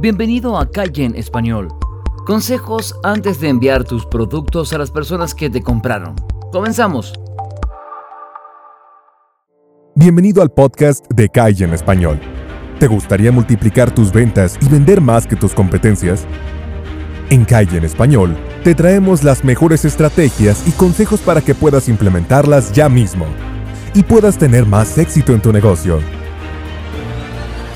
Bienvenido a Calle en Español. Consejos antes de enviar tus productos a las personas que te compraron. Comenzamos. Bienvenido al podcast de Calle en Español. ¿Te gustaría multiplicar tus ventas y vender más que tus competencias? En Calle en Español te traemos las mejores estrategias y consejos para que puedas implementarlas ya mismo y puedas tener más éxito en tu negocio.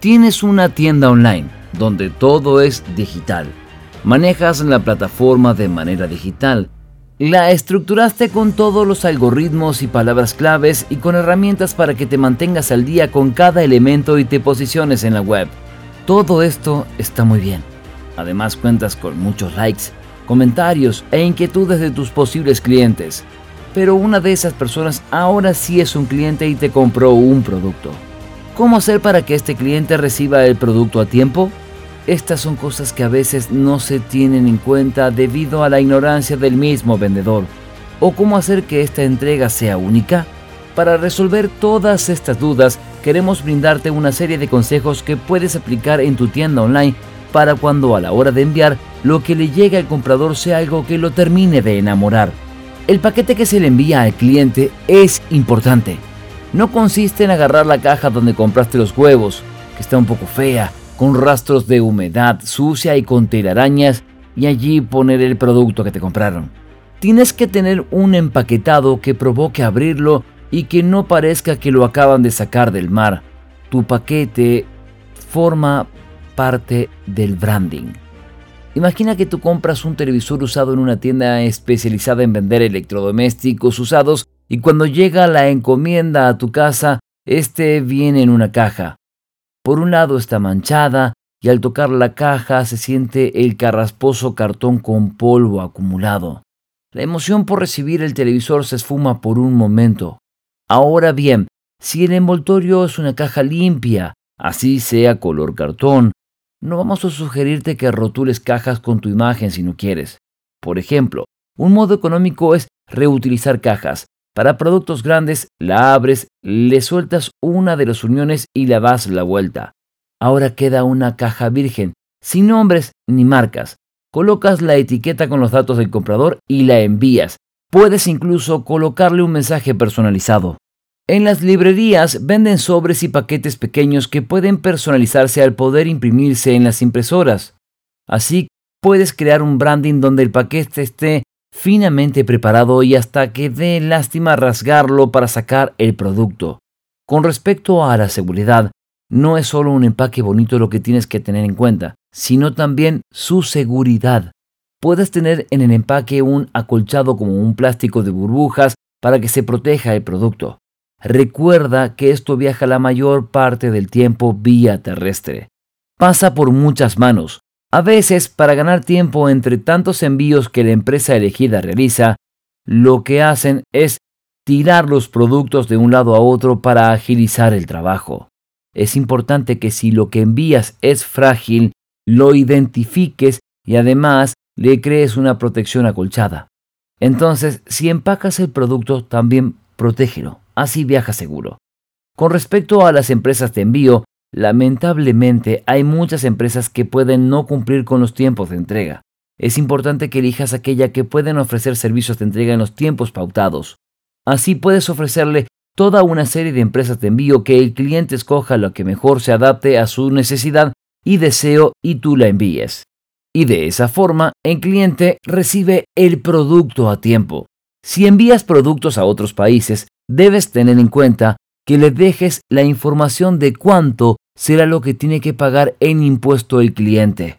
Tienes una tienda online donde todo es digital. Manejas la plataforma de manera digital. La estructuraste con todos los algoritmos y palabras claves y con herramientas para que te mantengas al día con cada elemento y te posiciones en la web. Todo esto está muy bien. Además cuentas con muchos likes, comentarios e inquietudes de tus posibles clientes. Pero una de esas personas ahora sí es un cliente y te compró un producto. ¿Cómo hacer para que este cliente reciba el producto a tiempo? Estas son cosas que a veces no se tienen en cuenta debido a la ignorancia del mismo vendedor. ¿O cómo hacer que esta entrega sea única? Para resolver todas estas dudas, queremos brindarte una serie de consejos que puedes aplicar en tu tienda online para cuando a la hora de enviar lo que le llegue al comprador sea algo que lo termine de enamorar. El paquete que se le envía al cliente es importante no consiste en agarrar la caja donde compraste los huevos, que está un poco fea, con rastros de humedad sucia y con telarañas, y allí poner el producto que te compraron. Tienes que tener un empaquetado que provoque abrirlo y que no parezca que lo acaban de sacar del mar. Tu paquete forma parte del branding. Imagina que tú compras un televisor usado en una tienda especializada en vender electrodomésticos usados y cuando llega la encomienda a tu casa, este viene en una caja. Por un lado está manchada y al tocar la caja se siente el carrasposo cartón con polvo acumulado. La emoción por recibir el televisor se esfuma por un momento. Ahora bien, si el envoltorio es una caja limpia, así sea color cartón, no vamos a sugerirte que rotules cajas con tu imagen si no quieres. Por ejemplo, un modo económico es reutilizar cajas, para productos grandes, la abres, le sueltas una de las uniones y la das la vuelta. Ahora queda una caja virgen, sin nombres ni marcas. Colocas la etiqueta con los datos del comprador y la envías. Puedes incluso colocarle un mensaje personalizado. En las librerías venden sobres y paquetes pequeños que pueden personalizarse al poder imprimirse en las impresoras. Así puedes crear un branding donde el paquete esté finamente preparado y hasta que dé lástima rasgarlo para sacar el producto. Con respecto a la seguridad, no es solo un empaque bonito lo que tienes que tener en cuenta, sino también su seguridad. Puedes tener en el empaque un acolchado como un plástico de burbujas para que se proteja el producto. Recuerda que esto viaja la mayor parte del tiempo vía terrestre. Pasa por muchas manos, a veces, para ganar tiempo entre tantos envíos que la empresa elegida realiza, lo que hacen es tirar los productos de un lado a otro para agilizar el trabajo. Es importante que si lo que envías es frágil, lo identifiques y además le crees una protección acolchada. Entonces, si empacas el producto, también protégelo, así viaja seguro. Con respecto a las empresas de envío, Lamentablemente hay muchas empresas que pueden no cumplir con los tiempos de entrega. Es importante que elijas aquella que pueden ofrecer servicios de entrega en los tiempos pautados. Así puedes ofrecerle toda una serie de empresas de envío que el cliente escoja lo que mejor se adapte a su necesidad y deseo y tú la envíes. Y de esa forma, el cliente recibe el producto a tiempo. Si envías productos a otros países, debes tener en cuenta que le dejes la información de cuánto será lo que tiene que pagar en impuesto el cliente.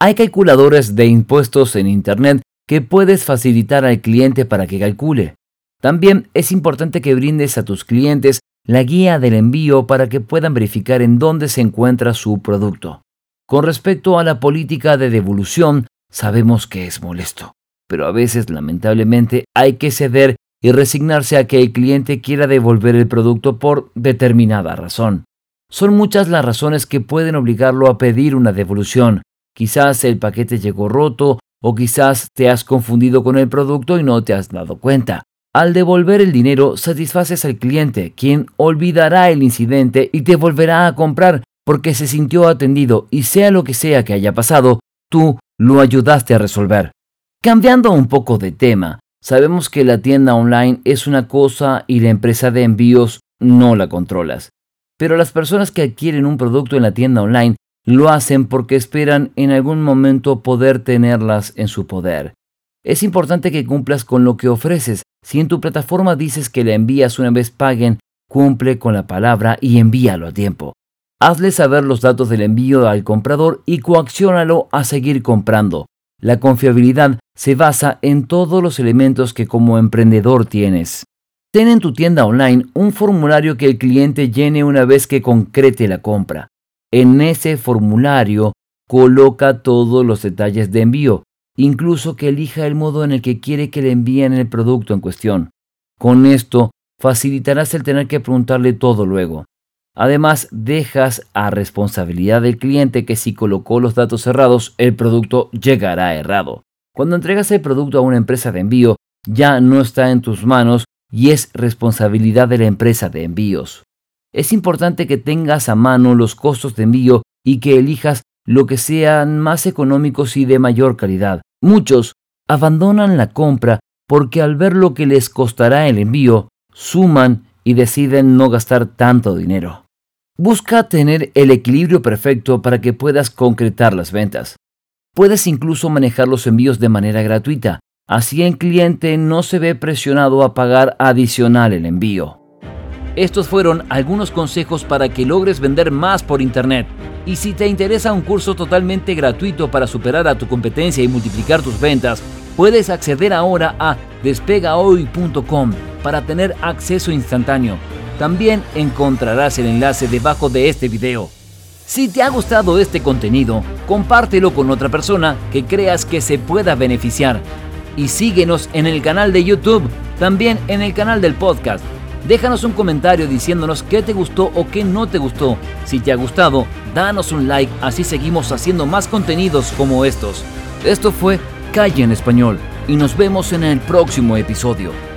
Hay calculadores de impuestos en Internet que puedes facilitar al cliente para que calcule. También es importante que brindes a tus clientes la guía del envío para que puedan verificar en dónde se encuentra su producto. Con respecto a la política de devolución, sabemos que es molesto, pero a veces lamentablemente hay que ceder y resignarse a que el cliente quiera devolver el producto por determinada razón. Son muchas las razones que pueden obligarlo a pedir una devolución. Quizás el paquete llegó roto o quizás te has confundido con el producto y no te has dado cuenta. Al devolver el dinero, satisfaces al cliente, quien olvidará el incidente y te volverá a comprar porque se sintió atendido y sea lo que sea que haya pasado, tú lo ayudaste a resolver. Cambiando un poco de tema, sabemos que la tienda online es una cosa y la empresa de envíos no la controlas. Pero las personas que adquieren un producto en la tienda online lo hacen porque esperan en algún momento poder tenerlas en su poder. Es importante que cumplas con lo que ofreces. Si en tu plataforma dices que la envías una vez paguen, cumple con la palabra y envíalo a tiempo. Hazle saber los datos del envío al comprador y coacciónalo a seguir comprando. La confiabilidad se basa en todos los elementos que como emprendedor tienes. Ten en tu tienda online un formulario que el cliente llene una vez que concrete la compra. En ese formulario coloca todos los detalles de envío, incluso que elija el modo en el que quiere que le envíen el producto en cuestión. Con esto facilitarás el tener que preguntarle todo luego. Además, dejas a responsabilidad del cliente que si colocó los datos cerrados, el producto llegará errado. Cuando entregas el producto a una empresa de envío, ya no está en tus manos y es responsabilidad de la empresa de envíos. Es importante que tengas a mano los costos de envío y que elijas lo que sean más económicos y de mayor calidad. Muchos abandonan la compra porque al ver lo que les costará el envío, suman y deciden no gastar tanto dinero. Busca tener el equilibrio perfecto para que puedas concretar las ventas. Puedes incluso manejar los envíos de manera gratuita, así el cliente no se ve presionado a pagar adicional el envío. Estos fueron algunos consejos para que logres vender más por Internet. Y si te interesa un curso totalmente gratuito para superar a tu competencia y multiplicar tus ventas, puedes acceder ahora a despegahoy.com para tener acceso instantáneo. También encontrarás el enlace debajo de este video. Si te ha gustado este contenido, compártelo con otra persona que creas que se pueda beneficiar. Y síguenos en el canal de YouTube, también en el canal del podcast. Déjanos un comentario diciéndonos qué te gustó o qué no te gustó. Si te ha gustado, danos un like, así seguimos haciendo más contenidos como estos. Esto fue Calle en Español y nos vemos en el próximo episodio.